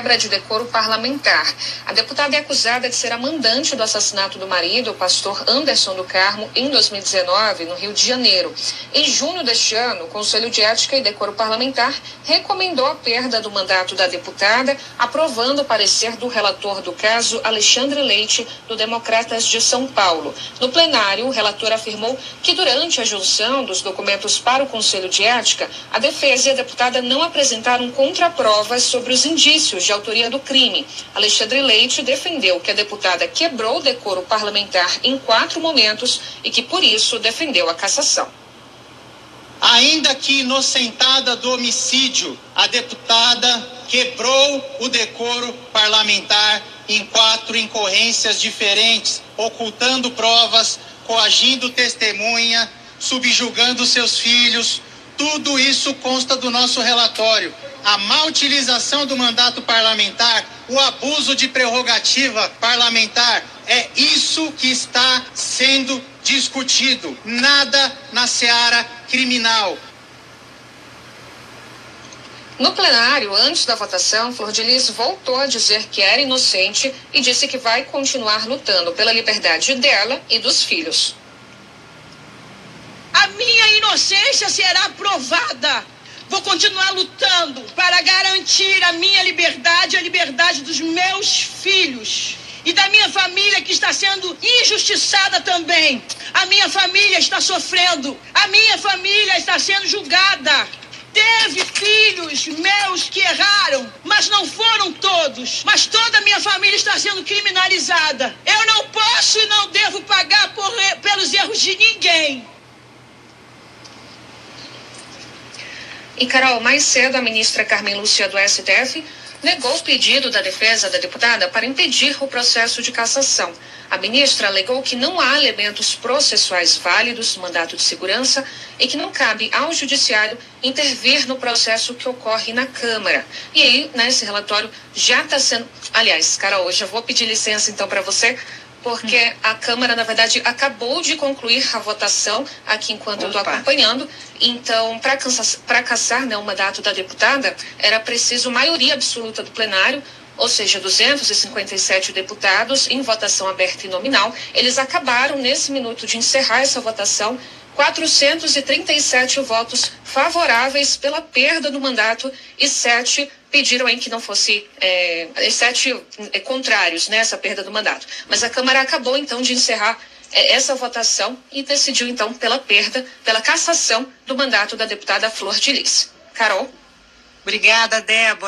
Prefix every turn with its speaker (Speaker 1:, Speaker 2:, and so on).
Speaker 1: quebra de decoro parlamentar. A deputada é acusada de ser a mandante do assassinato do marido, o pastor Anderson do Carmo, em 2019, no Rio de Janeiro. Em junho deste ano, o Conselho de Ética e Decoro Parlamentar recomendou a perda do mandato da deputada, aprovando o parecer do relator do caso, Alexandre Leite, do Democratas de São Paulo. No plenário, o relator afirmou que durante a junção dos documentos para o Conselho de Ética, a defesa e a deputada não apresentaram contraprovas sobre os indícios de autoria do crime. Alexandre Leite defendeu que a deputada quebrou o decoro parlamentar em quatro momentos e que, por isso, defendeu a cassação.
Speaker 2: Ainda que inocentada do homicídio, a deputada quebrou o decoro parlamentar em quatro incorrências diferentes, ocultando provas, coagindo testemunha, subjugando seus filhos. Tudo isso consta do nosso relatório a má utilização do mandato parlamentar, o abuso de prerrogativa parlamentar, é isso que está sendo discutido. Nada na seara criminal.
Speaker 1: No plenário, antes da votação, Flor de Lis voltou a dizer que era inocente e disse que vai continuar lutando pela liberdade dela e dos filhos.
Speaker 3: A minha inocência será provada Vou continuar lutando para garantir a minha liberdade e a liberdade dos meus filhos e da minha família que está sendo injustiçada também. A minha família está sofrendo, a minha família está sendo julgada. Teve filhos meus que erraram, mas não foram todos. Mas toda a minha família está sendo criminalizada. Eu não posso e não devo pagar por, pelos erros de ninguém.
Speaker 1: E, Carol, mais cedo, a ministra Carmen Lúcia do STF negou o pedido da defesa da deputada para impedir o processo de cassação. A ministra alegou que não há elementos processuais válidos no mandato de segurança e que não cabe ao judiciário intervir no processo que ocorre na Câmara. E aí, nesse relatório já está sendo. Aliás, Carol, eu vou pedir licença então para você porque a Câmara, na verdade, acabou de concluir a votação aqui enquanto eu estou acompanhando. Então, para caçar né, o mandato da deputada, era preciso maioria absoluta do plenário, ou seja, 257 deputados em votação aberta e nominal. Eles acabaram, nesse minuto de encerrar essa votação, 437 votos favoráveis pela perda do mandato e sete pediram em que não fosse é, sete é, contrários nessa né, perda do mandato. Mas a Câmara acabou então de encerrar é, essa votação e decidiu então pela perda, pela cassação do mandato da deputada Flor de Lis. Carol.
Speaker 4: Obrigada, Débora.